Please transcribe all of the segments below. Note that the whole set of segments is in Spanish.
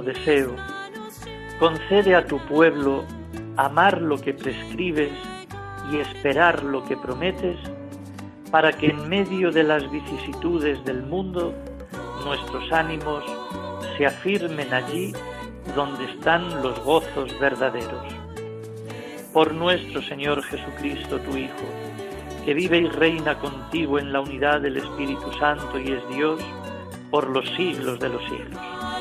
Deseo, concede a tu pueblo amar lo que prescribes y esperar lo que prometes, para que en medio de las vicisitudes del mundo nuestros ánimos se afirmen allí donde están los gozos verdaderos. Por nuestro Señor Jesucristo, tu Hijo, que vive y reina contigo en la unidad del Espíritu Santo y es Dios por los siglos de los siglos.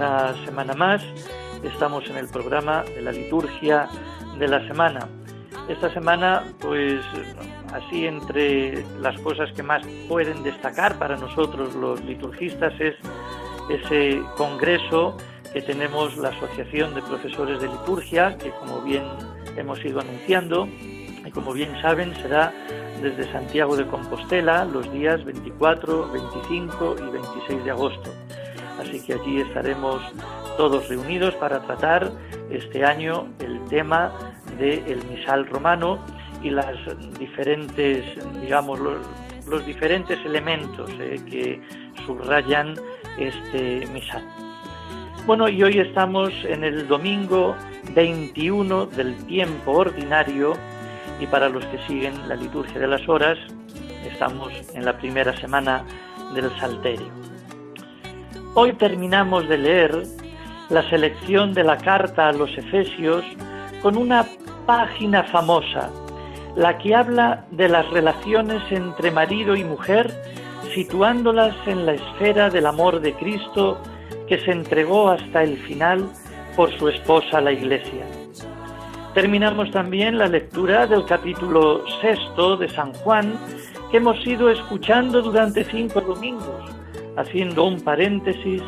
una semana más estamos en el programa de la liturgia de la semana. Esta semana, pues así entre las cosas que más pueden destacar para nosotros los liturgistas es ese congreso que tenemos la Asociación de Profesores de Liturgia, que como bien hemos ido anunciando, y como bien saben, será desde Santiago de Compostela los días 24, 25 y 26 de agosto. Así que allí estaremos todos reunidos para tratar este año el tema del misal romano y las diferentes, digamos, los, diferentes elementos eh, que subrayan este misal. Bueno, y hoy estamos en el domingo 21 del tiempo ordinario y para los que siguen la liturgia de las horas, estamos en la primera semana del Salterio. Hoy terminamos de leer la selección de la carta a los Efesios con una página famosa, la que habla de las relaciones entre marido y mujer, situándolas en la esfera del amor de Cristo que se entregó hasta el final por su esposa la Iglesia. Terminamos también la lectura del capítulo sexto de San Juan que hemos ido escuchando durante cinco domingos, haciendo un paréntesis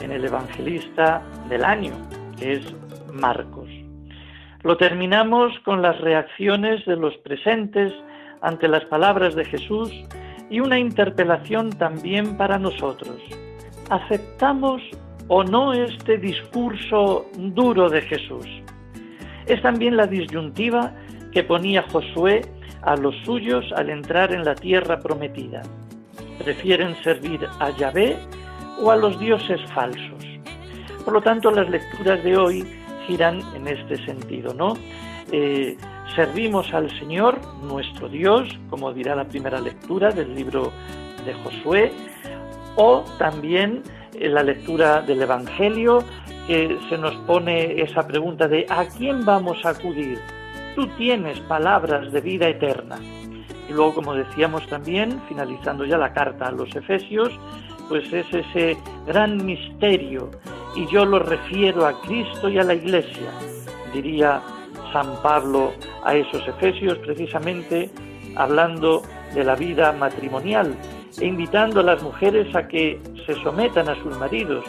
en el evangelista del año, que es Marcos. Lo terminamos con las reacciones de los presentes ante las palabras de Jesús y una interpelación también para nosotros. ¿Aceptamos o no este discurso duro de Jesús? Es también la disyuntiva que ponía Josué a los suyos al entrar en la tierra prometida. ¿Prefieren servir a Yahvé o a los dioses falsos? Por lo tanto, las lecturas de hoy giran en este sentido, ¿no? Eh, servimos al Señor, nuestro Dios, como dirá la primera lectura del libro de Josué, o también en la lectura del Evangelio, que se nos pone esa pregunta de ¿a quién vamos a acudir? Tú tienes palabras de vida eterna. Y luego, como decíamos también, finalizando ya la carta a los Efesios, pues es ese gran misterio, y yo lo refiero a Cristo y a la Iglesia, diría San Pablo a esos Efesios, precisamente hablando de la vida matrimonial e invitando a las mujeres a que se sometan a sus maridos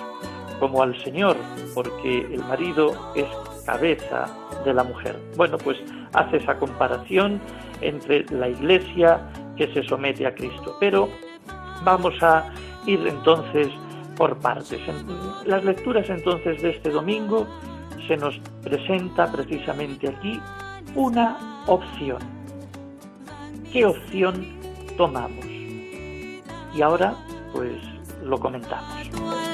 como al Señor, porque el marido es cabeza de la mujer. Bueno, pues hace esa comparación entre la iglesia que se somete a Cristo. Pero vamos a ir entonces por partes. Las lecturas entonces de este domingo se nos presenta precisamente aquí una opción. ¿Qué opción tomamos? Y ahora pues lo comentamos.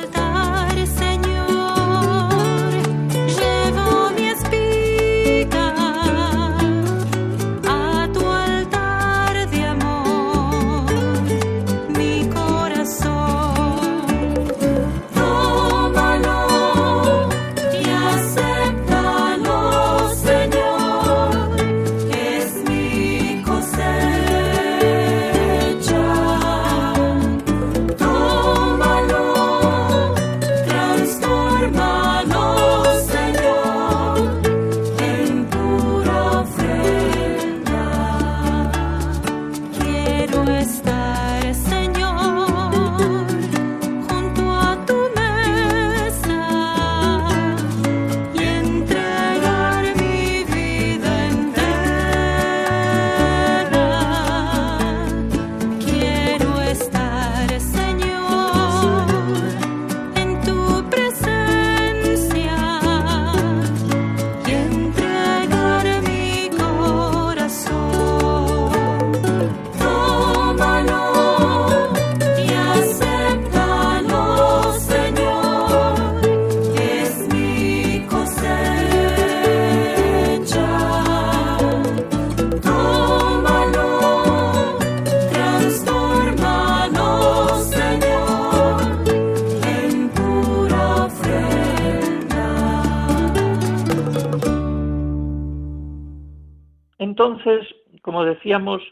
Decíamos,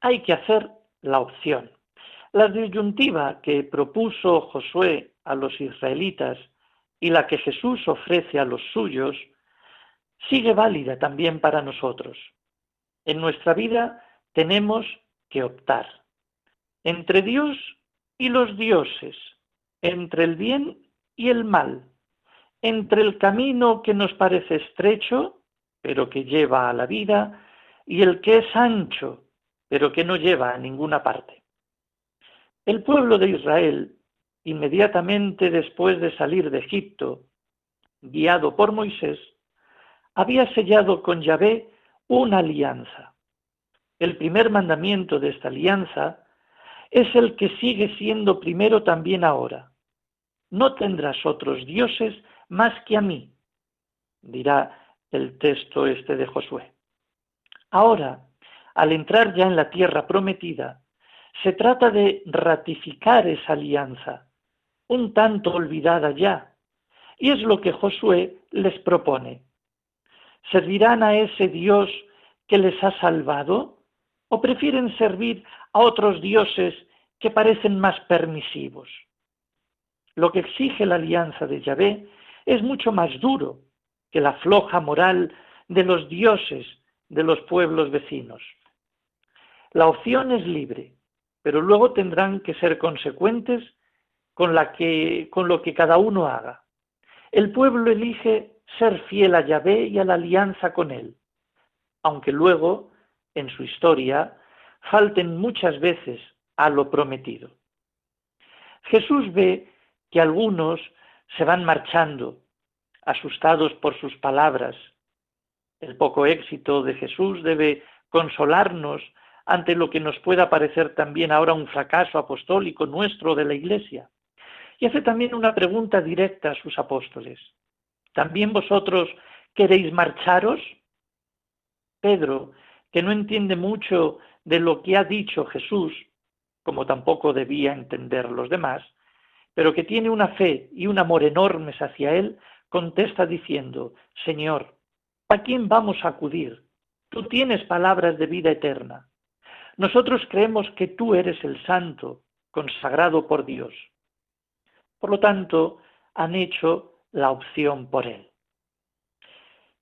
hay que hacer la opción. La disyuntiva que propuso Josué a los israelitas y la que Jesús ofrece a los suyos sigue válida también para nosotros. En nuestra vida tenemos que optar entre Dios y los dioses, entre el bien y el mal, entre el camino que nos parece estrecho, pero que lleva a la vida, y el que es ancho, pero que no lleva a ninguna parte. El pueblo de Israel, inmediatamente después de salir de Egipto, guiado por Moisés, había sellado con Yahvé una alianza. El primer mandamiento de esta alianza es el que sigue siendo primero también ahora. No tendrás otros dioses más que a mí, dirá el texto este de Josué. Ahora, al entrar ya en la tierra prometida, se trata de ratificar esa alianza, un tanto olvidada ya, y es lo que Josué les propone. ¿Servirán a ese Dios que les ha salvado o prefieren servir a otros dioses que parecen más permisivos? Lo que exige la alianza de Yahvé es mucho más duro que la floja moral de los dioses de los pueblos vecinos. La opción es libre, pero luego tendrán que ser consecuentes con, la que, con lo que cada uno haga. El pueblo elige ser fiel a Yahvé y a la alianza con él, aunque luego, en su historia, falten muchas veces a lo prometido. Jesús ve que algunos se van marchando, asustados por sus palabras. El poco éxito de Jesús debe consolarnos ante lo que nos pueda parecer también ahora un fracaso apostólico nuestro de la Iglesia. Y hace también una pregunta directa a sus apóstoles. ¿También vosotros queréis marcharos? Pedro, que no entiende mucho de lo que ha dicho Jesús, como tampoco debía entender los demás, pero que tiene una fe y un amor enormes hacia él, contesta diciendo, Señor, ¿a quién vamos a acudir? Tú tienes palabras de vida eterna. Nosotros creemos que tú eres el santo, consagrado por Dios. Por lo tanto, han hecho la opción por él.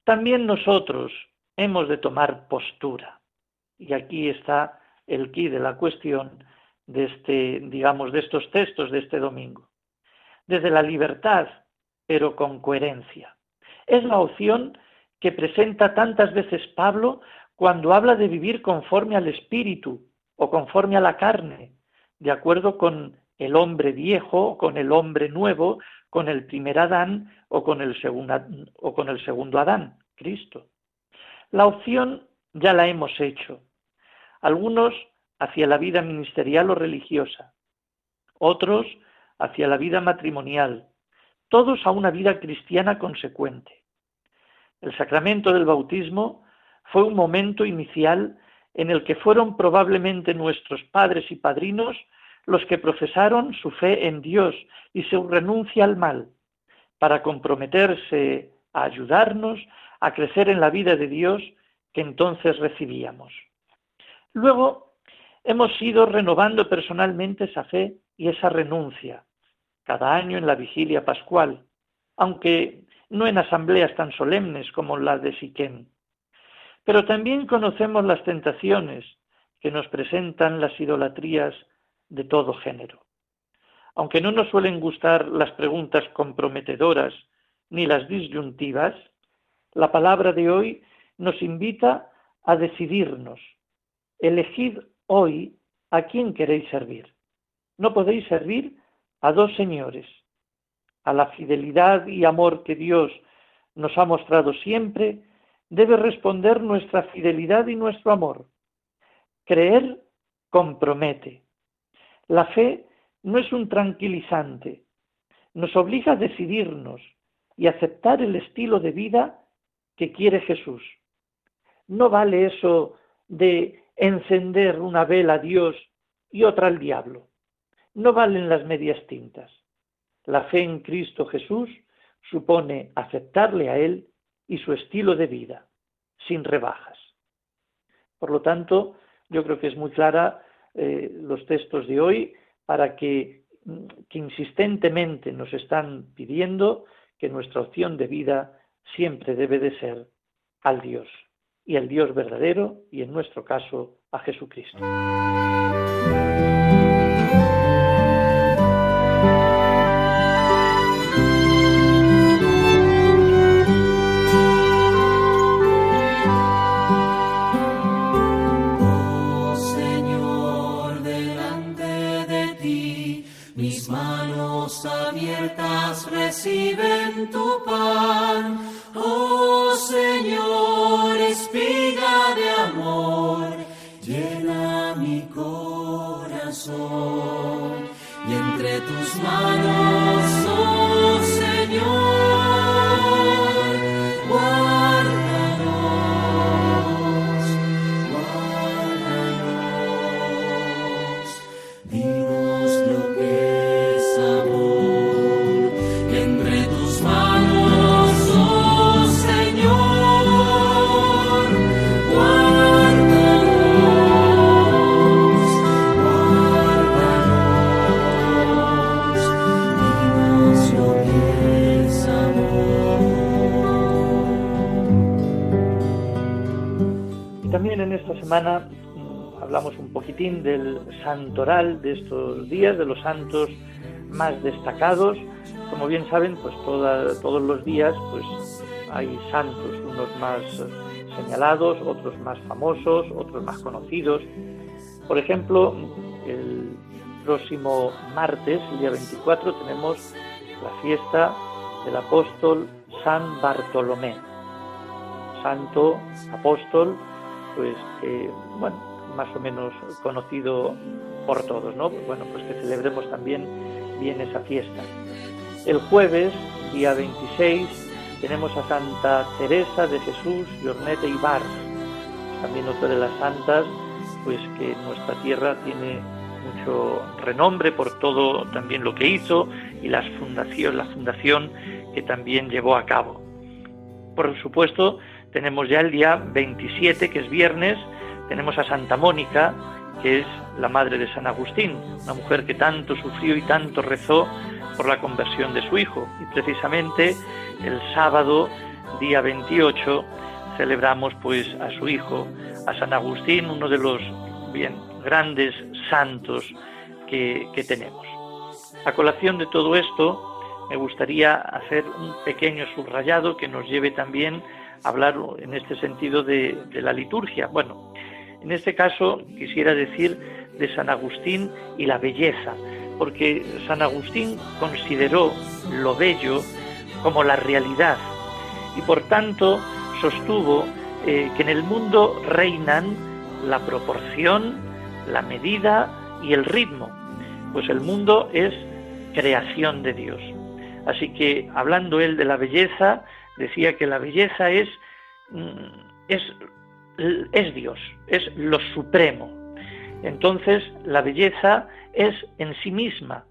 También nosotros hemos de tomar postura. Y aquí está el quid de la cuestión, de este, digamos, de estos textos de este domingo. Desde la libertad, pero con coherencia. Es la opción que presenta tantas veces Pablo cuando habla de vivir conforme al espíritu o conforme a la carne, de acuerdo con el hombre viejo, con el hombre nuevo, con el primer Adán o con el, segundo, Adán, Cristo. La opción ya la hemos hecho. Algunos hacia la vida ministerial o religiosa, otros hacia la vida matrimonial, todos a una vida cristiana consecuente. El sacramento del bautismo fue un momento inicial en el que fueron probablemente nuestros padres y padrinos los que profesaron su fe en Dios y su renuncia al mal, para comprometerse a ayudarnos a crecer en la vida de Dios que entonces recibíamos. Luego hemos ido renovando personalmente esa fe y esa renuncia, cada año en la vigilia pascual, aunque no en asambleas tan solemnes como la de Siquén. Pero también conocemos las tentaciones que nos presentan las idolatrías de todo género. Aunque no nos suelen gustar las preguntas comprometedoras ni las disyuntivas, la palabra de hoy nos invita a decidirnos. Elegid hoy a quién queréis servir. No podéis servir a dos señores. A la fidelidad y amor que Dios nos ha mostrado siempre, debe responder nuestra fidelidad y nuestro amor. Creer compromete. La fe no es un tranquilizante, nos obliga a decidirnos y aceptar el estilo de vida que quiere Jesús. No vale eso de encender una vela a Dios y otra al diablo. No valen las medias tintas. La fe en Cristo Jesús supone aceptarle a Él y su estilo de vida, sin rebajas. Por lo tanto, yo creo que es muy clara eh, los textos de hoy para que, que insistentemente nos están pidiendo que nuestra opción de vida siempre debe de ser al Dios y al Dios verdadero y en nuestro caso a Jesucristo. También en esta semana mm, hablamos un poquitín del santoral de estos días, de los santos más destacados. Como bien saben, pues todos los días pues hay santos, unos más eh, señalados, otros más famosos, otros más conocidos. Por ejemplo, el próximo martes, el día 24, tenemos la fiesta del apóstol San Bartolomé santo apóstol, pues que, bueno, más o menos conocido por todos, ¿no? Bueno, pues que celebremos también bien esa fiesta. El jueves, día 26, tenemos a Santa Teresa de Jesús y Ornete Ibar, también otra de las santas, pues que nuestra tierra tiene mucho renombre por todo también lo que hizo y las fundación, la fundación que también llevó a cabo. Por supuesto, tenemos ya el día 27, que es viernes, tenemos a Santa Mónica, que es la madre de San Agustín, una mujer que tanto sufrió y tanto rezó por la conversión de su hijo. Y precisamente el sábado, día 28, celebramos pues a su hijo, a San Agustín, uno de los bien grandes santos que, que tenemos. A colación de todo esto, me gustaría hacer un pequeño subrayado que nos lleve también hablar en este sentido de, la liturgia. Bueno, en este caso quisiera decir de San Agustín y la belleza, porque San Agustín consideró lo bello como la realidad y por tanto sostuvo eh, que en el mundo reinan la proporción, la medida y el ritmo, pues el mundo es creación de Dios. Así que hablando él de la belleza, decía que la belleza es, mm, es, es Dios, es lo supremo. Entonces la belleza es en sí misma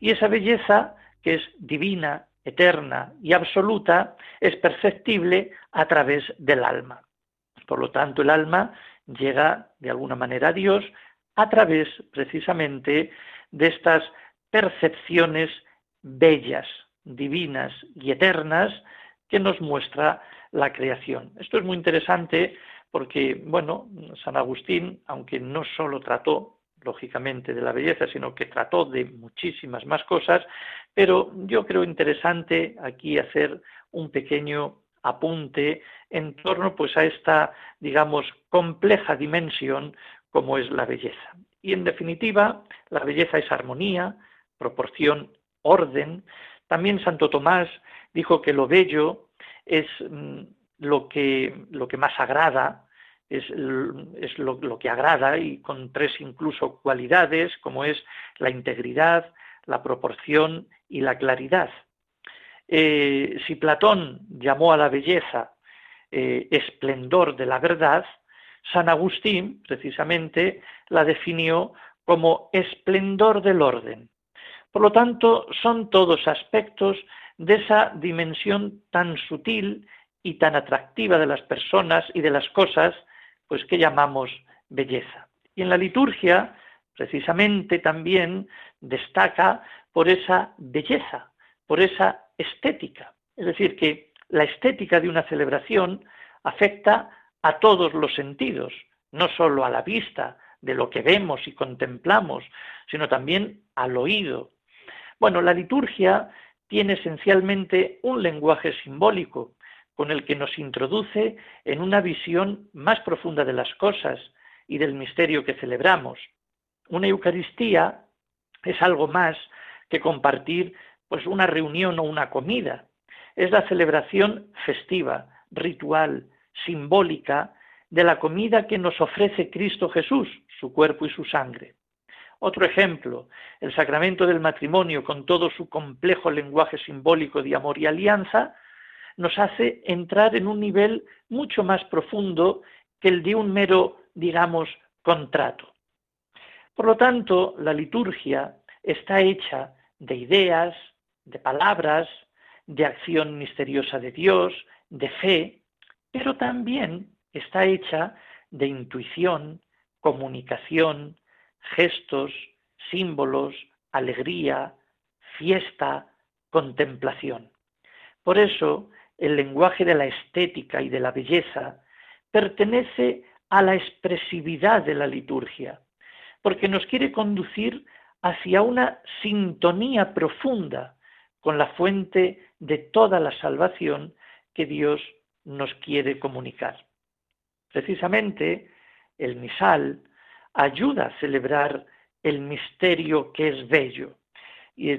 y esa belleza que es divina, eterna y absoluta es perceptible a través del alma. Por lo tanto, el alma llega de alguna manera a Dios a través precisamente de estas percepciones bellas, divinas y eternas que nos muestra la creación. Esto es muy interesante porque, bueno, San Agustín, aunque no solo trató lógicamente de la belleza, sino que trató de muchísimas más cosas, pero yo creo interesante aquí hacer un pequeño apunte en torno pues a esta, digamos, compleja dimensión como es la belleza. Y en definitiva, la belleza es armonía, proporción, orden. También Santo Tomás dijo que lo bello es mm, lo que, lo que más agrada, es, lo, que agrada y con tres incluso cualidades como es la integridad, la proporción y la claridad. Eh, si Platón llamó a la belleza eh, esplendor de la verdad, San Agustín precisamente la definió como esplendor del orden. Por lo tanto, son todos aspectos de esa dimensión tan sutil y tan atractiva de las personas y de las cosas pues que llamamos belleza. Y en la liturgia, precisamente también destaca por esa belleza, por esa estética. Es decir, que la estética de una celebración afecta a todos los sentidos, no solo a la vista, de lo que vemos y contemplamos, sino también al oído. Bueno, la liturgia tiene esencialmente un lenguaje simbólico con el que nos introduce en una visión más profunda de las cosas y del misterio que celebramos. Una Eucaristía es algo más que compartir pues una reunión o una comida. Es la celebración festiva, ritual, simbólica de la comida que nos ofrece Cristo Jesús, su cuerpo y su sangre. Otro ejemplo, el sacramento del matrimonio con todo su complejo lenguaje simbólico de amor y alianza, nos hace entrar en un nivel mucho más profundo que el de un mero, digamos, contrato. Por lo tanto, la liturgia está hecha de ideas, de palabras, de acción misteriosa de Dios, de fe, pero también está hecha de intuición, comunicación, gestos, símbolos, alegría, fiesta, contemplación. Por eso, el lenguaje de la estética y de la belleza pertenece a la expresividad de la liturgia, porque nos quiere conducir hacia una sintonía profunda con la fuente de toda la salvación que Dios nos quiere comunicar. Precisamente el misal ayuda a celebrar el misterio que es bello. Y,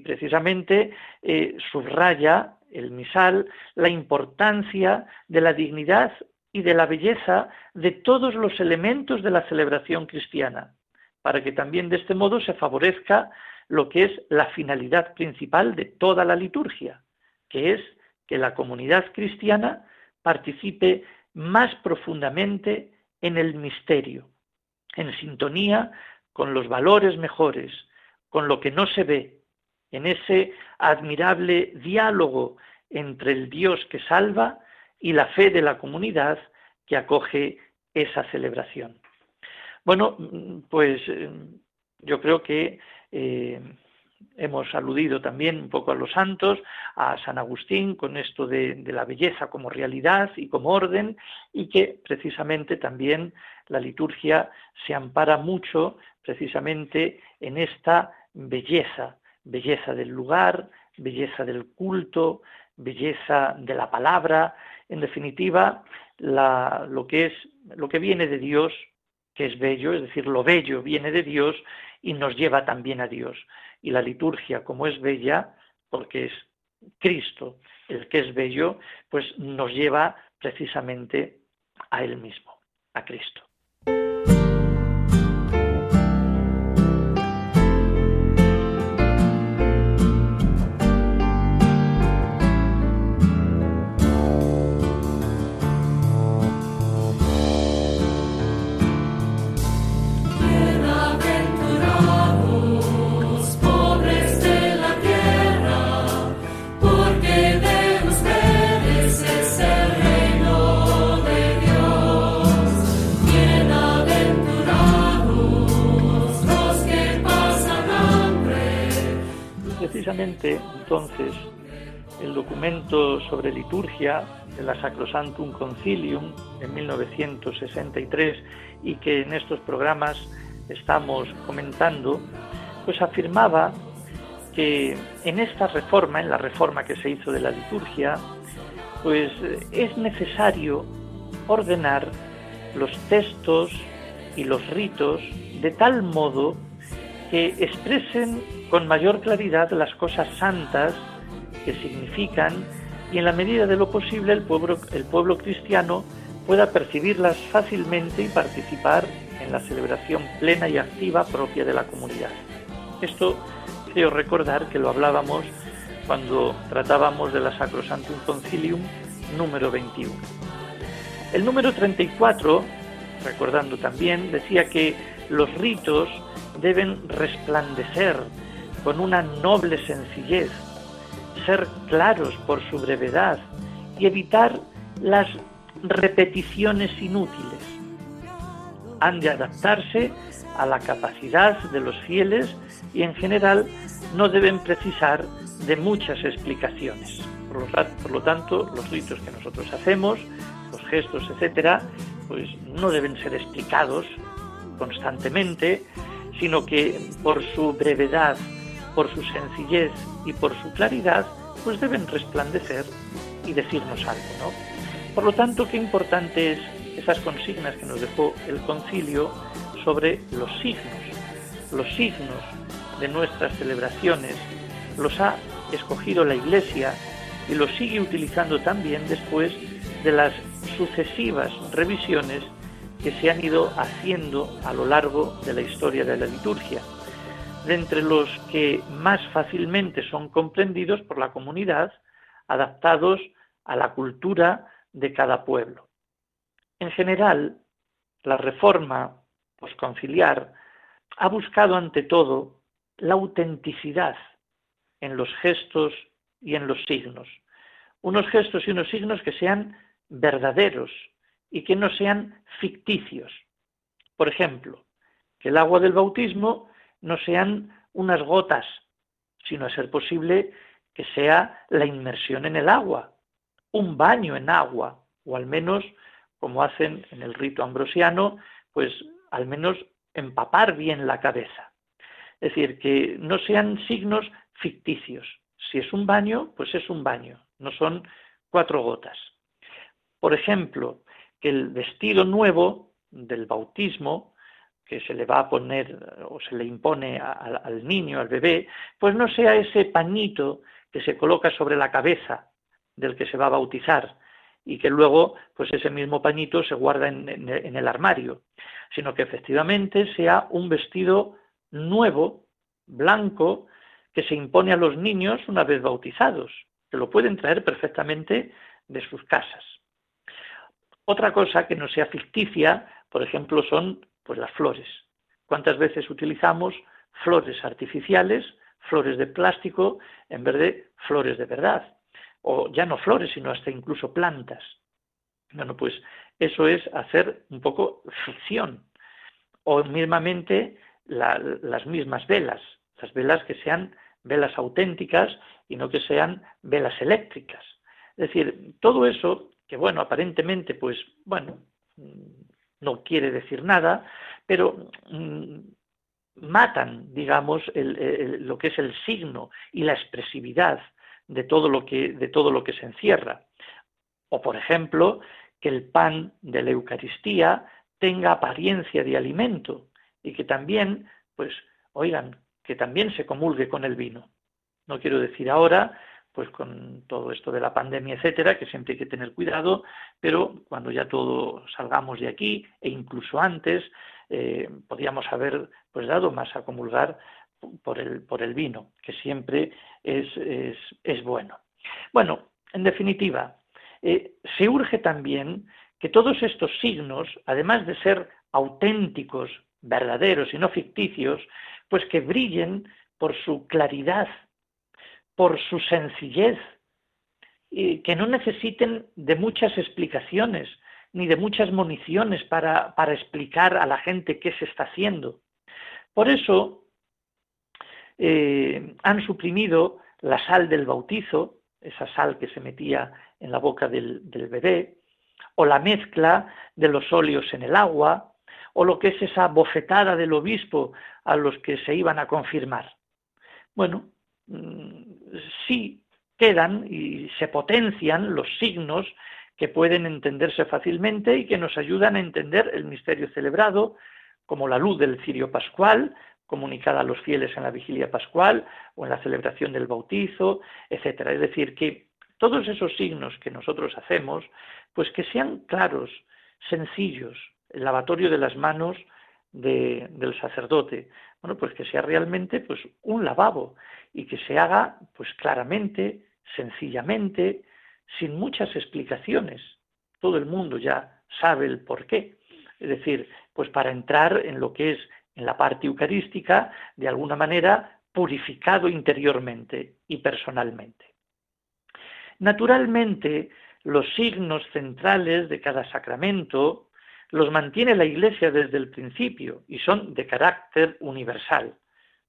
precisamente eh, subraya el misal la importancia de la dignidad y de la belleza de todos los elementos de la celebración cristiana, para que también de este modo se favorezca lo que es la finalidad principal de toda la liturgia, que es que la comunidad cristiana participe más profundamente en el misterio, en sintonía con los valores mejores, con lo que no se ve, en ese admirable diálogo entre el Dios que salva y la fe de la comunidad que acoge esa celebración. Bueno, pues eh, yo creo que eh, hemos aludido también un poco a los santos, a San Agustín con esto de, la belleza como realidad y como orden, y que precisamente también la liturgia se ampara mucho precisamente en esta belleza, belleza del lugar, belleza del culto, belleza de la palabra, en definitiva, lo, que es, lo que viene de Dios, que es bello, es decir, lo bello viene de Dios y nos lleva también a Dios. Y la liturgia, como es bella, porque es Cristo el que es bello, pues nos lleva precisamente a Él mismo, a Cristo. Entonces el documento sobre liturgia de la Sacrosantum Concilium en 1963 y que en estos programas estamos comentando, pues afirmaba que en esta reforma, en la reforma que se hizo de la liturgia, pues es necesario ordenar los textos y los ritos de tal modo que expresen con mayor claridad las cosas santas que significan y en la medida de lo posible el pueblo, el pueblo cristiano pueda percibirlas fácilmente y participar en la celebración plena y activa propia de la comunidad. Esto creo recordar que lo hablábamos cuando tratábamos de la Sacrosantum Concilium número 21. El número 34, recordando también, decía que los ritos deben resplandecer con una noble sencillez, ser claros por su brevedad y evitar las repeticiones inútiles. Han de adaptarse a la capacidad de los fieles y en general no deben precisar de muchas explicaciones. Por lo, tanto, los ritos que nosotros hacemos, los gestos, etcétera, pues no deben ser explicados constantemente, sino que por su brevedad, por su sencillez y por su claridad, pues deben resplandecer y decirnos algo, ¿no? Por lo tanto, qué importante es esas consignas que nos dejó el concilio sobre los signos. Los signos de nuestras celebraciones los ha escogido la Iglesia y los sigue utilizando también después de las sucesivas revisiones que se han ido haciendo a lo largo de la historia de la liturgia, de entre los que más fácilmente son comprendidos por la comunidad, adaptados a la cultura de cada pueblo. En general, la reforma posconciliar ha buscado ante todo la autenticidad en los gestos y en los signos, unos gestos y unos signos que sean verdaderos, y que no sean ficticios. Por ejemplo, que el agua del bautismo no sean unas gotas, sino a ser posible que sea la inmersión en el agua, un baño en agua, o al menos, como hacen en el rito ambrosiano, pues al menos empapar bien la cabeza. Es decir, que no sean signos ficticios. Si es un baño, pues es un baño, no son cuatro gotas. Por ejemplo, que el vestido nuevo del bautismo que se le va a poner o se le impone al niño, al bebé, pues no sea ese pañito que se coloca sobre la cabeza del que se va a bautizar y que luego pues ese mismo pañito se guarda en, en el armario, sino que efectivamente sea un vestido nuevo, blanco, que se impone a los niños una vez bautizados, que lo pueden traer perfectamente de sus casas. Otra cosa que no sea ficticia, por ejemplo, son pues las flores. ¿Cuántas veces utilizamos flores artificiales, flores de plástico, en vez de flores de verdad? O ya no flores, sino hasta incluso plantas. Bueno, pues eso es hacer un poco ficción. O mismamente las mismas velas, las velas que sean velas auténticas y no que sean velas eléctricas. Es decir, todo eso que bueno, aparentemente, pues bueno, no quiere decir nada, pero mm, matan, digamos, lo que es el signo y la expresividad de todo lo que, de todo lo que se encierra. O, por ejemplo, que el pan de la Eucaristía tenga apariencia de alimento y que también, pues, oigan, que también se comulgue con el vino. No quiero decir ahora, pues con todo esto de la pandemia, etcétera, que siempre hay que tener cuidado, pero cuando ya todos salgamos de aquí, e incluso antes, eh, podríamos haber pues dado más a comulgar por el, por el vino, que siempre es, es, bueno. Bueno, en definitiva, eh, se urge también que todos estos signos, además de ser auténticos, verdaderos y no ficticios, pues que brillen por su claridad, por su sencillez, que no necesiten de muchas explicaciones ni de muchas municiones para, para explicar a la gente qué se está haciendo. Por eso eh, han suprimido la sal del bautizo, esa sal que se metía en la boca del, del bebé, o la mezcla de los óleos en el agua, o lo que es esa bofetada del obispo a los que se iban a confirmar. Bueno, sí quedan y se potencian los signos que pueden entenderse fácilmente y que nos ayudan a entender el misterio celebrado, como la luz del cirio pascual, comunicada a los fieles en la vigilia pascual o en la celebración del bautizo, etcétera. Es decir, que todos esos signos que nosotros hacemos, pues que sean claros, sencillos, el lavatorio de las manos del sacerdote, bueno, pues que sea realmente pues un lavabo y que se haga pues claramente, sencillamente, sin muchas explicaciones. Todo el mundo ya sabe el por qué. Es decir, pues para entrar en lo que es en la parte eucarística, de alguna manera purificado interiormente y personalmente. Naturalmente, los signos centrales de cada sacramento los mantiene la Iglesia desde el principio y son de carácter universal.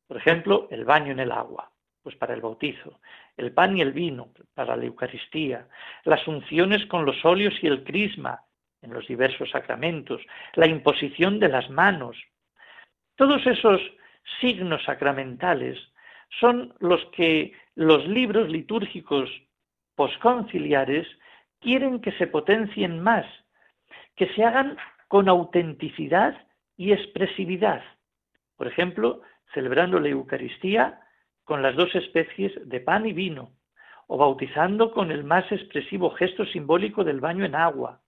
Por ejemplo, el baño en el agua, pues para el bautizo, el pan y el vino para la Eucaristía, las unciones con los óleos y el crisma en los diversos sacramentos, la imposición de las manos. Todos esos signos sacramentales son los que los libros litúrgicos posconciliares quieren que se potencien más, que se hagan con autenticidad y expresividad. Por ejemplo, celebrando la Eucaristía con las dos especies de pan y vino, o bautizando con el más expresivo gesto simbólico del baño en agua,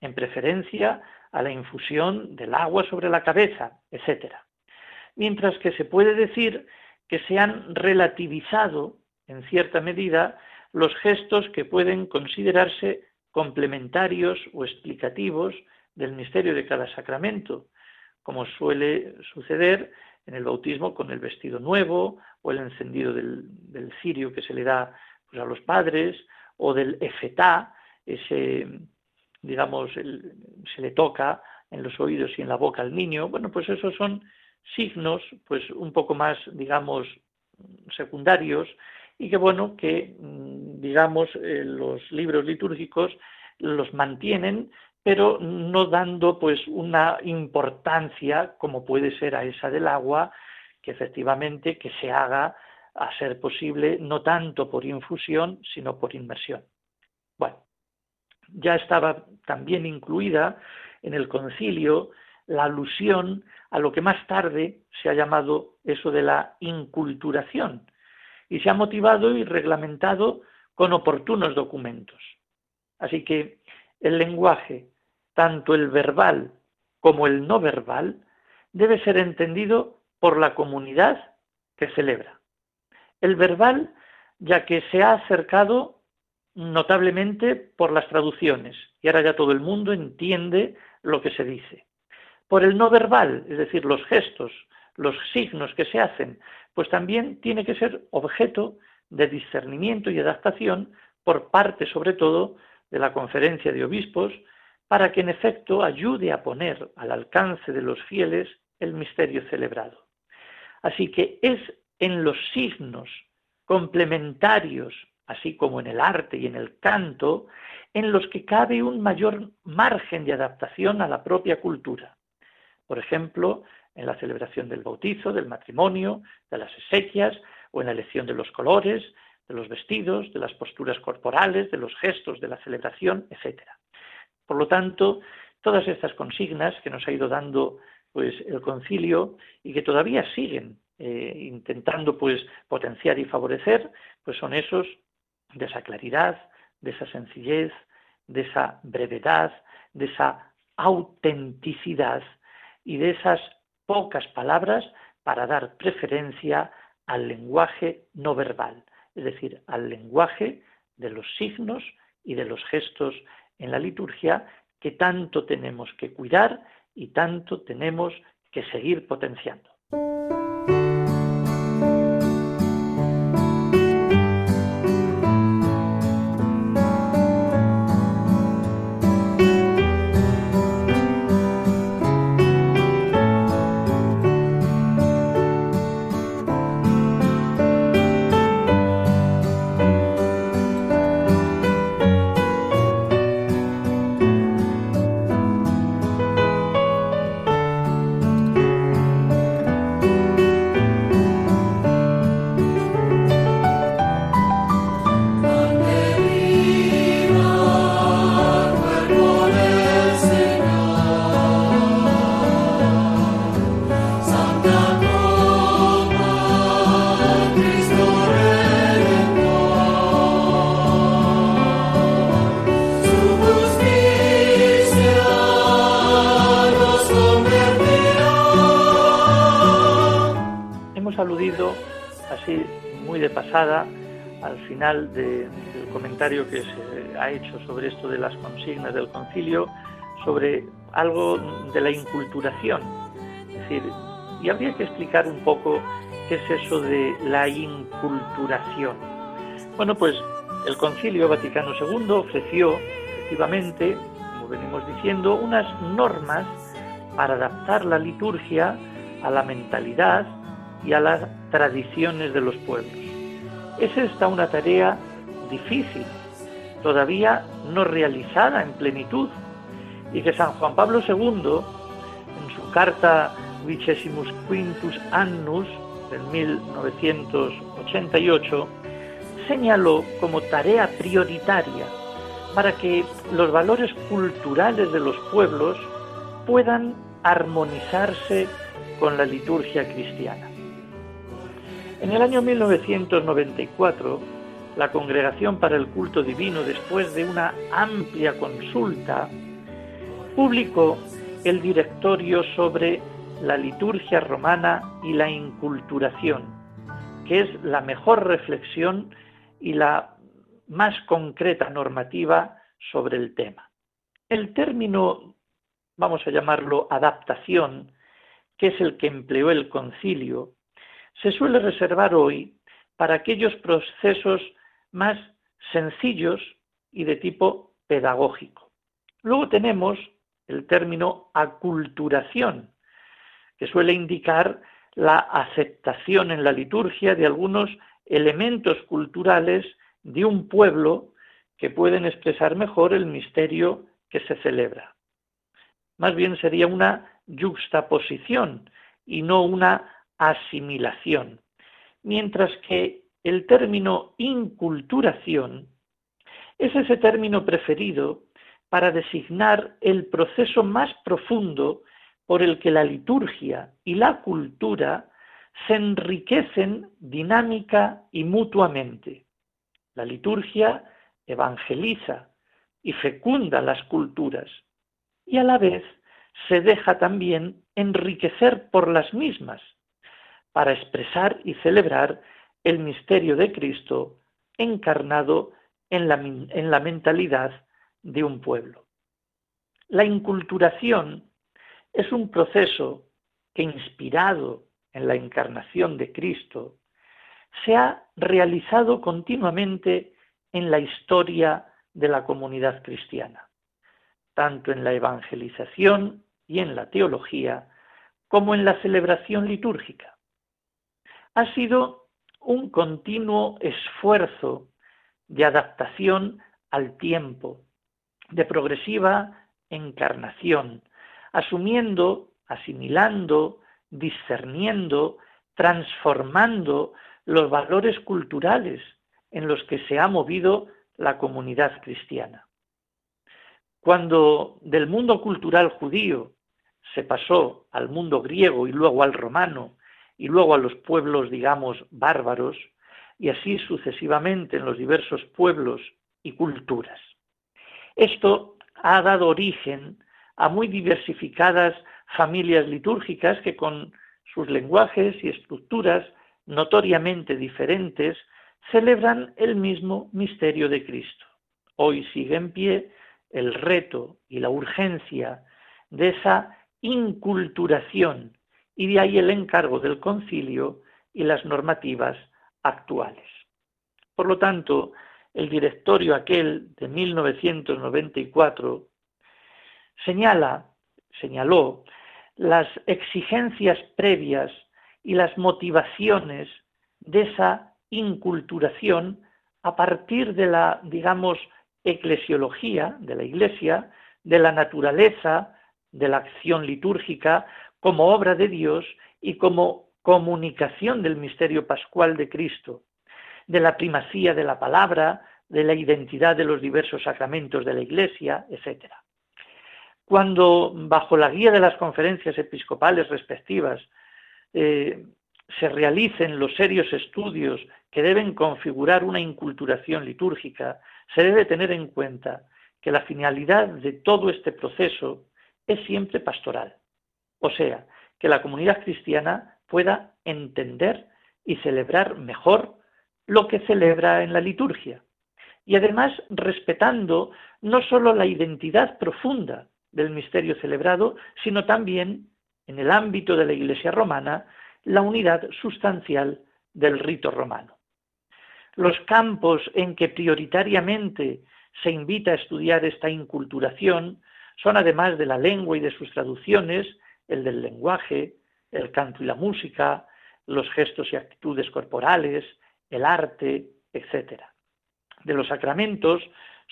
en preferencia a la infusión del agua sobre la cabeza, etc. Mientras que se puede decir que se han relativizado, en cierta medida, los gestos que pueden considerarse complementarios o explicativos del misterio de cada sacramento, como suele suceder en el bautismo con el vestido nuevo o el encendido del, cirio que se le da pues, a los padres o del efetá, ese, digamos, se le toca en los oídos y en la boca al niño. Bueno, pues esos son signos, pues un poco más, digamos, secundarios y que bueno, que mm, digamos eh, los libros litúrgicos los mantienen pero no dando pues una importancia como puede ser a esa del agua, que efectivamente que se haga a ser posible no tanto por infusión, sino por inmersión. Bueno, ya estaba también incluida en el concilio la alusión a lo que más tarde se ha llamado eso de la inculturación y se ha motivado y reglamentado con oportunos documentos. Así que el lenguaje tanto el verbal como el no verbal, debe ser entendido por la comunidad que celebra. El verbal, ya que se ha acercado notablemente por las traducciones, y ahora ya todo el mundo entiende lo que se dice. Por el no verbal, es decir, los gestos, los signos que se hacen, pues también tiene que ser objeto de discernimiento y adaptación por parte, sobre todo, de la conferencia de obispos, para que en efecto ayude a poner al alcance de los fieles el misterio celebrado. Así que es en los signos complementarios, así como en el arte y en el canto, en los que cabe un mayor margen de adaptación a la propia cultura. Por ejemplo, en la celebración del bautizo, del matrimonio, de las exequias o en la elección de los colores, de los vestidos, de las posturas corporales, de los gestos de la celebración, etc. Por lo tanto, todas estas consignas que nos ha ido dando pues el concilio y que todavía siguen eh, intentando pues potenciar y favorecer, pues son esos de esa claridad, de esa sencillez, de esa brevedad, de esa autenticidad y de esas pocas palabras para dar preferencia al lenguaje no verbal, es decir, al lenguaje de los signos y de los gestos en la liturgia que tanto tenemos que cuidar y tanto tenemos que seguir potenciando. Comentario que se ha hecho sobre esto de las consignas del concilio, sobre algo de la inculturación. Es decir, y habría que explicar un poco qué es eso de la inculturación. Bueno, pues el concilio Vaticano II ofreció efectivamente, como venimos diciendo, unas normas para adaptar la liturgia a la mentalidad y a las tradiciones de los pueblos. Es esta una tarea difícil, todavía no realizada en plenitud, y que San Juan Pablo II, en su carta Vicesimus Quintus Annus del 1988, señaló como tarea prioritaria para que los valores culturales de los pueblos puedan armonizarse con la liturgia cristiana. En el año 1994, la Congregación para el Culto Divino, después de una amplia consulta, publicó el directorio sobre la liturgia romana y la inculturación, que es la mejor reflexión y la más concreta normativa sobre el tema. El término, vamos a llamarlo adaptación, que es el que empleó el concilio, se suele reservar hoy para aquellos procesos más sencillos y de tipo pedagógico. Luego tenemos el término aculturación, que suele indicar la aceptación en la liturgia de algunos elementos culturales de un pueblo que pueden expresar mejor el misterio que se celebra. Más bien sería una juxtaposición y no una asimilación, mientras que el término inculturación es ese término preferido para designar el proceso más profundo por el que la liturgia y la cultura se enriquecen dinámica y mutuamente. La liturgia evangeliza y fecunda las culturas y a la vez se deja también enriquecer por las mismas, para expresar y celebrar el misterio de Cristo encarnado en la, en la mentalidad de un pueblo. La inculturación es un proceso que inspirado en la encarnación de Cristo se ha realizado continuamente en la historia de la comunidad cristiana, tanto en la evangelización y en la teología como en la celebración litúrgica ha sido un continuo esfuerzo de adaptación al tiempo, de progresiva encarnación, asumiendo, asimilando, discerniendo, transformando los valores culturales en los que se ha movido la comunidad cristiana. Cuando del mundo cultural judío se pasó al mundo griego y luego al romano y luego a los pueblos, digamos, bárbaros, y así sucesivamente en los diversos pueblos y culturas. Esto ha dado origen a muy diversificadas familias litúrgicas que con sus lenguajes y estructuras notoriamente diferentes celebran el mismo misterio de Cristo. Hoy sigue en pie el reto y la urgencia de esa inculturación y de ahí el encargo del concilio y las normativas actuales. Por lo tanto, el directorio aquel de 1994 señala, señaló las exigencias previas y las motivaciones de esa inculturación a partir de la, digamos, eclesiología de la Iglesia, de la naturaleza, de la acción litúrgica, como obra de Dios y como comunicación del misterio pascual de Cristo, de la primacía de la palabra, de la identidad de los diversos sacramentos de la Iglesia, etc. Cuando, bajo la guía de las conferencias episcopales respectivas, eh, se realicen los serios estudios que deben configurar una inculturación litúrgica, se debe tener en cuenta que la finalidad de todo este proceso es siempre pastoral. O sea, que la comunidad cristiana pueda entender y celebrar mejor lo que celebra en la liturgia. Y además respetando no sólo la identidad profunda del misterio celebrado, sino también, en el ámbito de la Iglesia romana, la unidad sustancial del rito romano. Los campos en que prioritariamente se invita a estudiar esta inculturación son, además de la lengua y de sus traducciones, el del lenguaje, el canto y la música, los gestos y actitudes corporales, el arte, etc. De los sacramentos,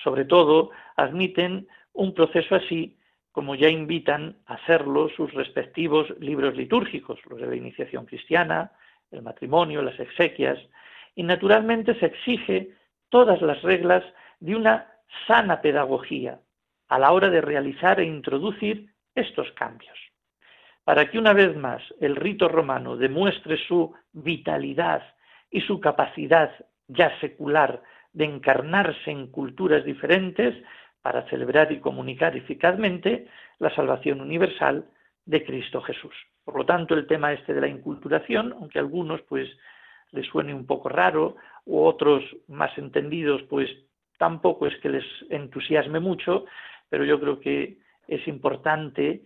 sobre todo, admiten un proceso así como ya invitan a hacerlo sus respectivos libros litúrgicos, los de la iniciación cristiana, el matrimonio, las exequias, y naturalmente se exige todas las reglas de una sana pedagogía a la hora de realizar e introducir estos cambios para que una vez más el rito romano demuestre su vitalidad y su capacidad ya secular de encarnarse en culturas diferentes para celebrar y comunicar eficazmente la salvación universal de Cristo Jesús. Por lo tanto, el tema este de la inculturación, aunque a algunos pues les suene un poco raro u otros más entendidos pues tampoco es que les entusiasme mucho, pero yo creo que es importante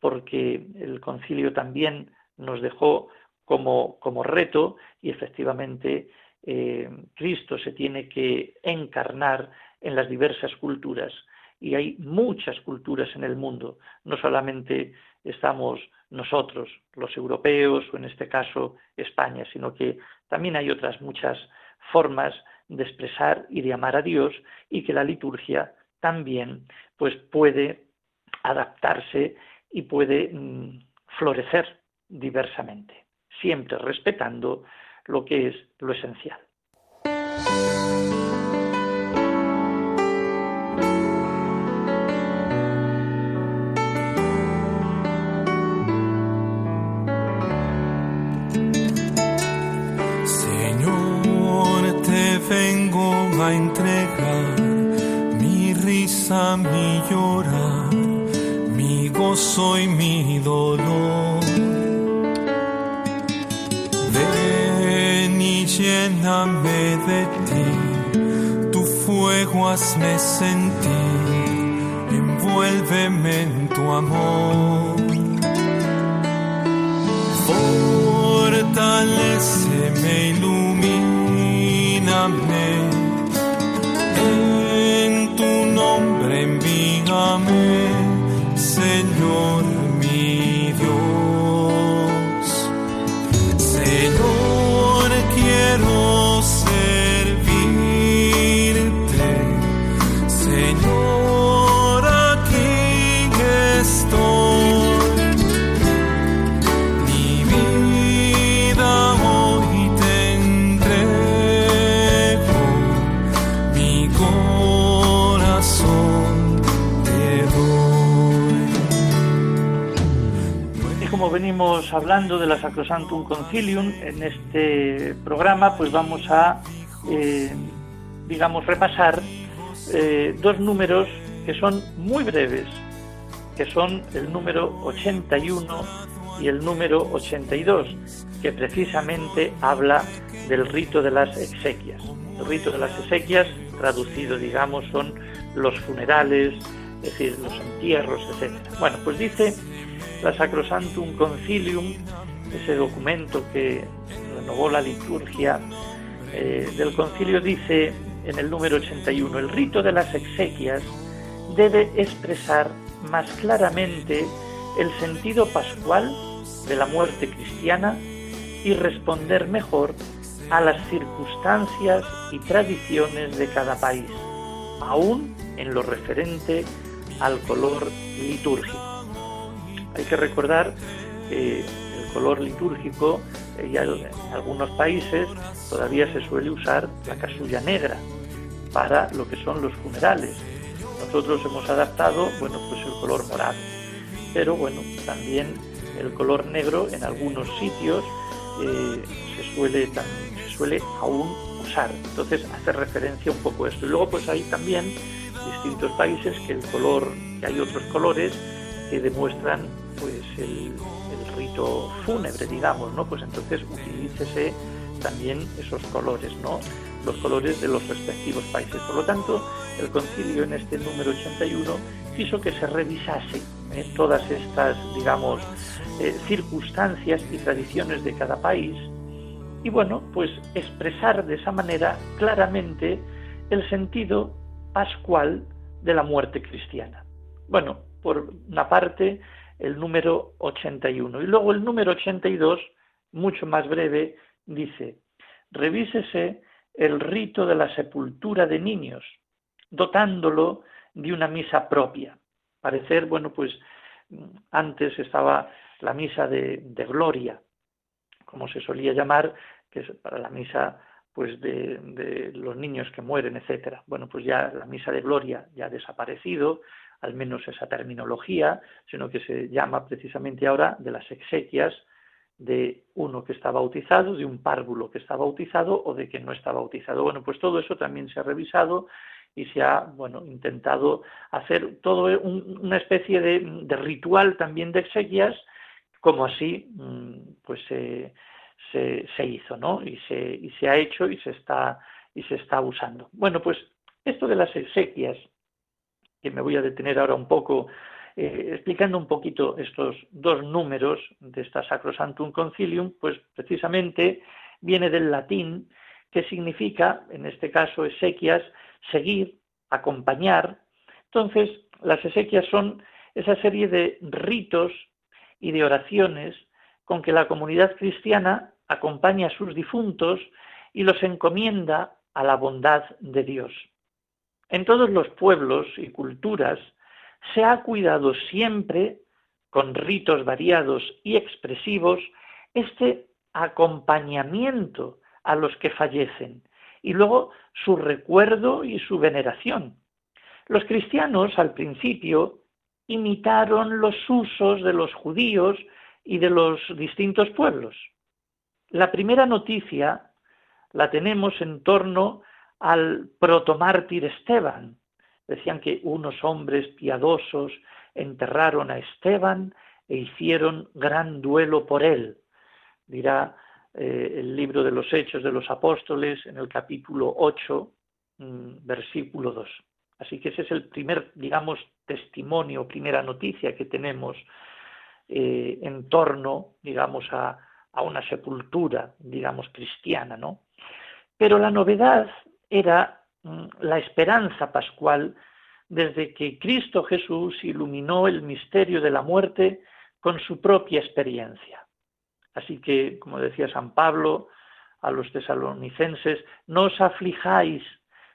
porque el concilio también nos dejó como, como reto y efectivamente eh, Cristo se tiene que encarnar en las diversas culturas. Y hay muchas culturas en el mundo, no solamente estamos nosotros, los europeos o en este caso España, sino que también hay otras muchas formas de expresar y de amar a Dios y que la liturgia también pues puede adaptarse y puede mm, florecer diversamente, siempre respetando lo que es lo esencial. Señor, te vengo a entregar mi risa, mi llorar soy mi dolor. Ven y lléname de ti, tu fuego hazme sentir, envuélveme en tu amor. Fortaleceme, hablando de la Sacrosantum Concilium, en este programa pues vamos a, eh, digamos, repasar eh, dos números que son muy breves, que son el número 81 y el número 82, que precisamente habla del rito de las exequias. El rito de las exequias, traducido, digamos, son los funerales, es decir, los entierros, etc. Bueno, pues dice la Sacrosantum Concilium, ese documento que renovó la liturgia eh, del concilio, dice en el número 81, el rito de las exequias debe expresar más claramente el sentido pascual de la muerte cristiana y responder mejor a las circunstancias y tradiciones de cada país, aún en lo referente al color litúrgico. Hay que recordar que el color litúrgico, eh, ya en algunos países todavía se suele usar la casulla negra para lo que son los funerales. Nosotros hemos adaptado, bueno, pues el color morado. Pero bueno, también el color negro en algunos sitios eh, se, suele, se suele aún usar. Entonces hace referencia un poco a esto. Y luego pues hay también distintos países que el color, que hay otros colores que demuestran pues el, rito fúnebre, digamos, ¿no? Pues entonces utilícese también esos colores, ¿no? Los colores de los respectivos países. Por lo tanto, el concilio en este número 81 quiso que se revisase ¿eh? todas estas, digamos, eh, circunstancias y tradiciones de cada país y bueno, pues expresar de esa manera claramente el sentido pascual de la muerte cristiana. Bueno, por una parte, el número 81. Y luego el número 82, mucho más breve, dice, revísese el rito de la sepultura de niños, dotándolo de una misa propia. Parecer, bueno, pues antes estaba la misa de, de gloria, como se solía llamar, que es para la misa pues de, los niños que mueren, etcétera. Bueno, pues ya la misa de gloria ya ha desaparecido, al menos esa terminología, sino que se llama precisamente ahora de las exequias de uno que está bautizado, de un párvulo que está bautizado o de que no está bautizado. Bueno, pues todo eso también se ha revisado y se ha, bueno, intentado hacer todo una especie de, ritual también de exequias, como así, mm, pues se se, hizo, ¿no? Y se, y se ha hecho y se está y se está usando. Bueno, pues esto de las exequias, que me voy a detener ahora un poco eh, explicando un poquito estos dos números de esta Sacrosantum Concilium, pues precisamente viene del latín que significa, en este caso, exequias, seguir, acompañar. Entonces, las exequias son esa serie de ritos y de oraciones con que la comunidad cristiana acompaña a sus difuntos y los encomienda a la bondad de Dios. En todos los pueblos y culturas se ha cuidado siempre, con ritos variados y expresivos, este acompañamiento a los que fallecen y luego su recuerdo y su veneración. Los cristianos al principio imitaron los usos de los judíos y de los distintos pueblos. La primera noticia la tenemos en torno al protomártir Esteban. Decían que unos hombres piadosos enterraron a Esteban e hicieron gran duelo por él. Dirá eh, el libro de los Hechos de los Apóstoles en el capítulo 8, mm, versículo 2. Así que ese es el primer, digamos, testimonio, primera noticia que tenemos eh, en torno, digamos, a, a una sepultura, digamos, cristiana, ¿no? Pero la novedad era mm, la esperanza pascual desde que Cristo Jesús iluminó el misterio de la muerte con su propia experiencia. Así que, como decía San Pablo a los tesalonicenses, no os aflijáis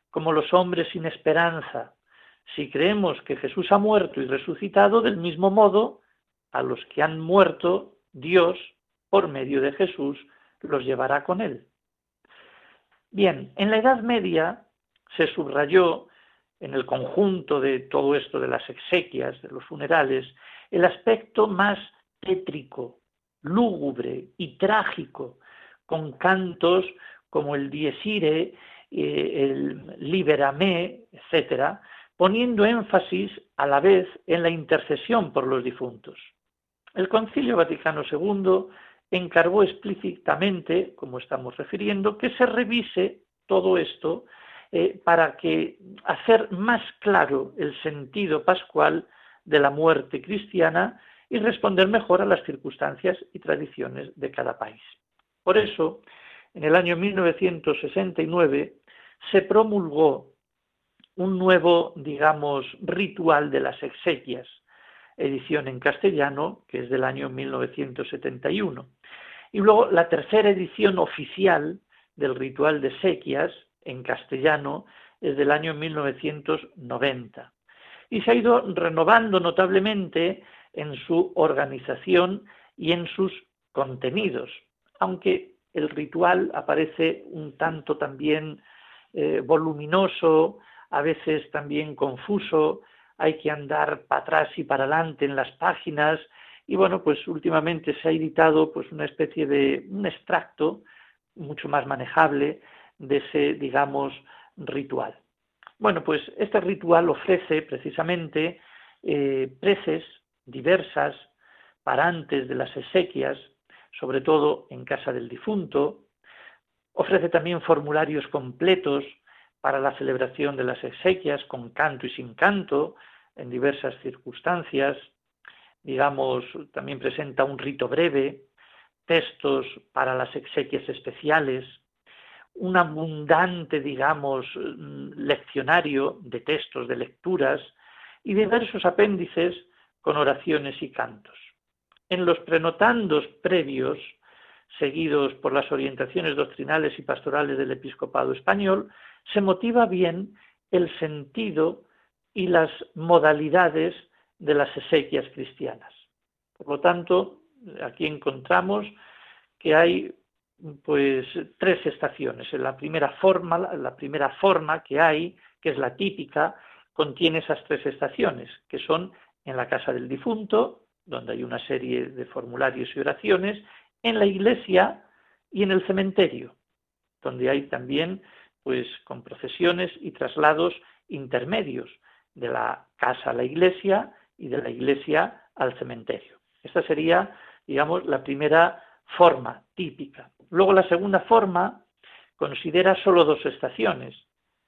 como los hombres sin esperanza. Si creemos que Jesús ha muerto y resucitado, del mismo modo, a los que han muerto, Dios, por medio de Jesús, los llevará con él. Bien, en la Edad Media se subrayó en el conjunto de todo esto de las exequias, de los funerales, el aspecto más tétrico, lúgubre y trágico, con cantos como el Diesire, eh, el Liberame, etcétera, poniendo énfasis a la vez en la intercesión por los difuntos. El Concilio Vaticano II encargó explícitamente, como estamos refiriendo, que se revise todo esto eh, para que hacer más claro el sentido pascual de la muerte cristiana y responder mejor a las circunstancias y tradiciones de cada país. Por eso, en el año 1969 se promulgó un nuevo, digamos, ritual de las exequias, edición en castellano, que es del año 1971. Y luego la tercera edición oficial del ritual de sequias en castellano es del año 1990. Y se ha ido renovando notablemente en su organización y en sus contenidos, aunque el ritual aparece un tanto también eh, voluminoso, a veces también confuso, hay que andar para atrás y para adelante en las páginas y bueno, pues últimamente se ha editado pues una especie de un extracto mucho más manejable de ese, digamos, ritual. Bueno, pues este ritual ofrece precisamente eh, preces diversas para antes de las exequias, sobre todo en casa del difunto, ofrece también formularios completos para la celebración de las exequias con canto y sin canto en diversas circunstancias, digamos, también presenta un rito breve, textos para las exequias especiales, un abundante, digamos, leccionario de textos, de lecturas y diversos apéndices con oraciones y cantos. En los prenotandos previos, seguidos por las orientaciones doctrinales y pastorales del episcopado español, se motiva bien el sentido y las modalidades de las exequias cristianas. Por lo tanto, aquí encontramos que hay pues tres estaciones. La primera forma, la primera forma que hay, que es la típica, contiene esas tres estaciones, que son en la casa del difunto, donde hay una serie de formularios y oraciones, en la iglesia y en el cementerio, donde hay también pues con procesiones y traslados intermedios de la casa a la iglesia y de la iglesia al cementerio. Esta sería, digamos, la primera forma típica. Luego la segunda forma considera solo dos estaciones,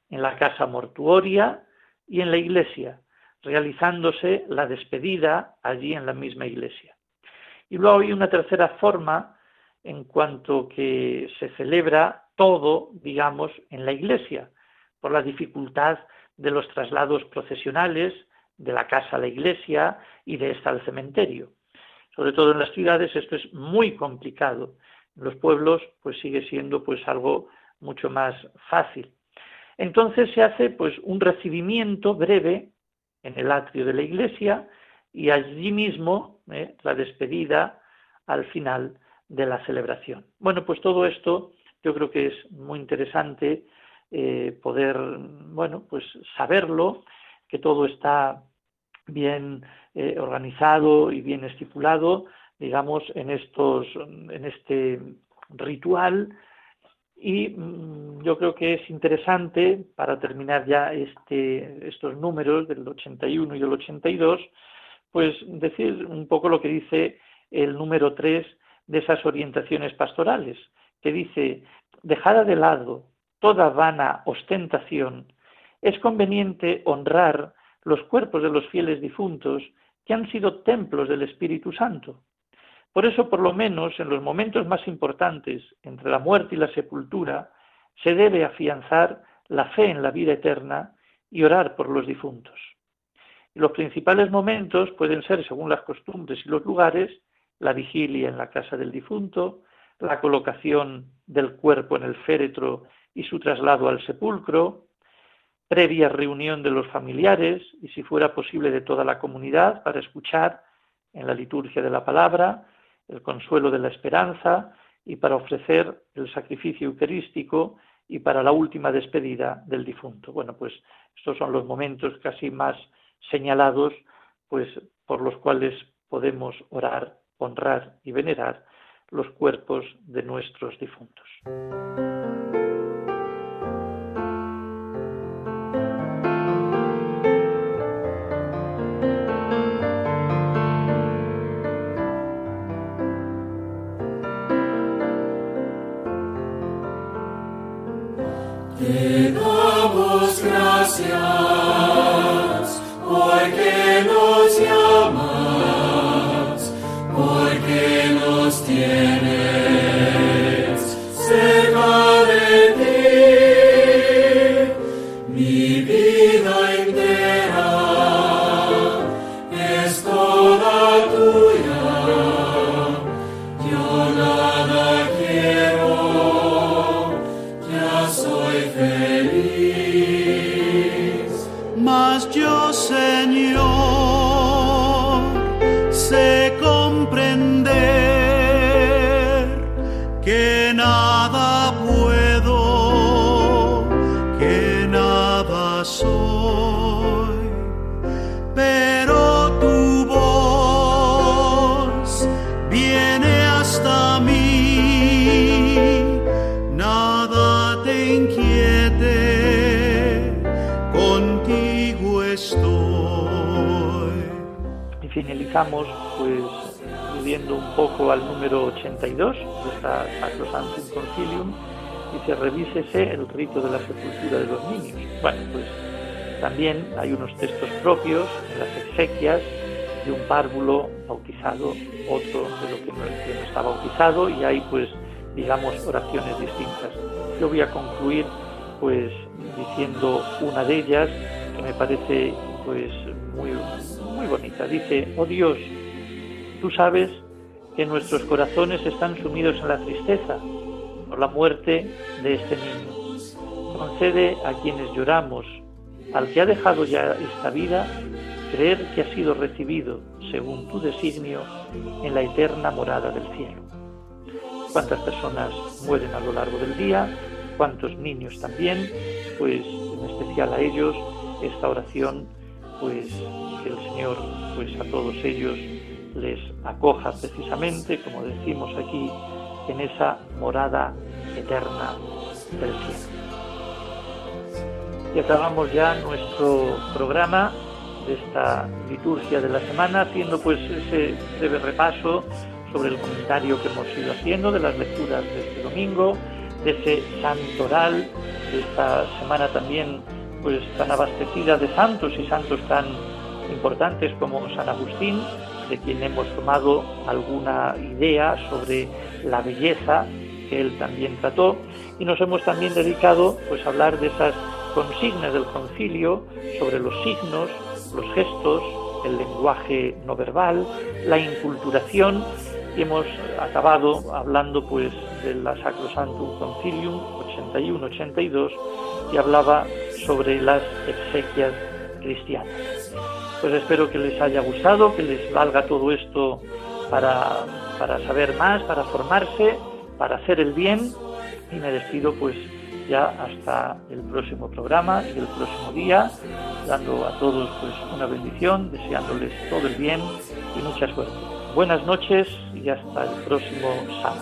en la casa mortuoria y en la iglesia, realizándose la despedida allí en la misma iglesia. Y luego hay una tercera forma en cuanto que se celebra todo, digamos, en la iglesia, por la dificultad de los traslados procesionales de la casa a la iglesia y de esta al cementerio. Sobre todo en las ciudades esto es muy complicado. En los pueblos pues sigue siendo pues algo mucho más fácil. Entonces se hace pues un recibimiento breve en el atrio de la iglesia y allí mismo ¿eh? la despedida al final de la celebración. Bueno, pues todo esto yo creo que es muy interesante eh, poder, bueno, pues saberlo, que todo está bien eh, organizado y bien estipulado, digamos, en estos, en este ritual y mm, yo creo que es interesante, para terminar ya este, estos números del 81 y del 82, pues decir un poco lo que dice el número 3 de esas orientaciones pastorales, que dice, dejada de lado toda vana ostentación, es conveniente honrar los cuerpos de los fieles difuntos que han sido templos del Espíritu Santo por eso, por lo menos en los momentos más importantes, entre la muerte y la sepultura, se debe afianzar la fe en la vida eterna y orar por los difuntos. Los principales momentos pueden ser, según las costumbres y los lugares, la vigilia en la casa del difunto, la colocación del cuerpo en el féretro y su traslado al sepulcro, previa reunión de los familiares y, si fuera posible, de toda la comunidad para escuchar en la liturgia de la palabra el consuelo de la esperanza y para ofrecer el sacrificio eucarístico y para la última despedida del difunto. Bueno, pues estos son los momentos casi más señalados, pues por los cuales podemos orar honrar y venerar los cuerpos de nuestros difuntos. Finalizamos pues aludiendo un poco al número 82 de esta Sacrosanctum Concilium y se revísese el rito de la sepultura de los niños. Bueno, pues también hay unos textos propios en las exequias de un párvulo bautizado, otro de lo que no, que no está bautizado y hay pues digamos oraciones distintas. Yo voy a concluir pues diciendo una de ellas que me parece pues muy bonita. Dice, "Oh Dios, tú sabes que nuestros corazones están sumidos en la tristeza por la muerte de este niño. Concede a quienes lloramos, al que ha dejado ya esta vida, creer que ha sido recibido, según tu designio, en la eterna morada del cielo. Cuántas personas mueren a lo largo del día, cuántos niños también, pues en especial a ellos esta oración, pues que el Señor, pues a todos ellos les acoja precisamente, como decimos aquí, en esa morada eterna del cielo. Y acabamos ya nuestro programa de esta liturgia de la semana, haciendo pues ese breve repaso sobre el comentario que hemos ido haciendo de las lecturas de este domingo, de ese santoral, de esta semana también pues tan abastecida de santos y santos tan importantes como San Agustín, de quien hemos tomado alguna idea sobre la belleza que él también trató. Y nos hemos también dedicado pues a hablar de esas consignas del concilio sobre los signos, los gestos, el lenguaje no verbal, la inculturación hemos acabado hablando pues de la Sacrosantum Concilium 81-82 y hablaba sobre las exequias cristianas. Pues espero que les haya gustado, que les valga todo esto para, para saber más, para formarse, para hacer el bien y me despido pues ya hasta el próximo programa y el próximo día, dando a todos pues una bendición, deseándoles todo el bien y mucha suerte. Buenas noches y hasta el próximo sábado.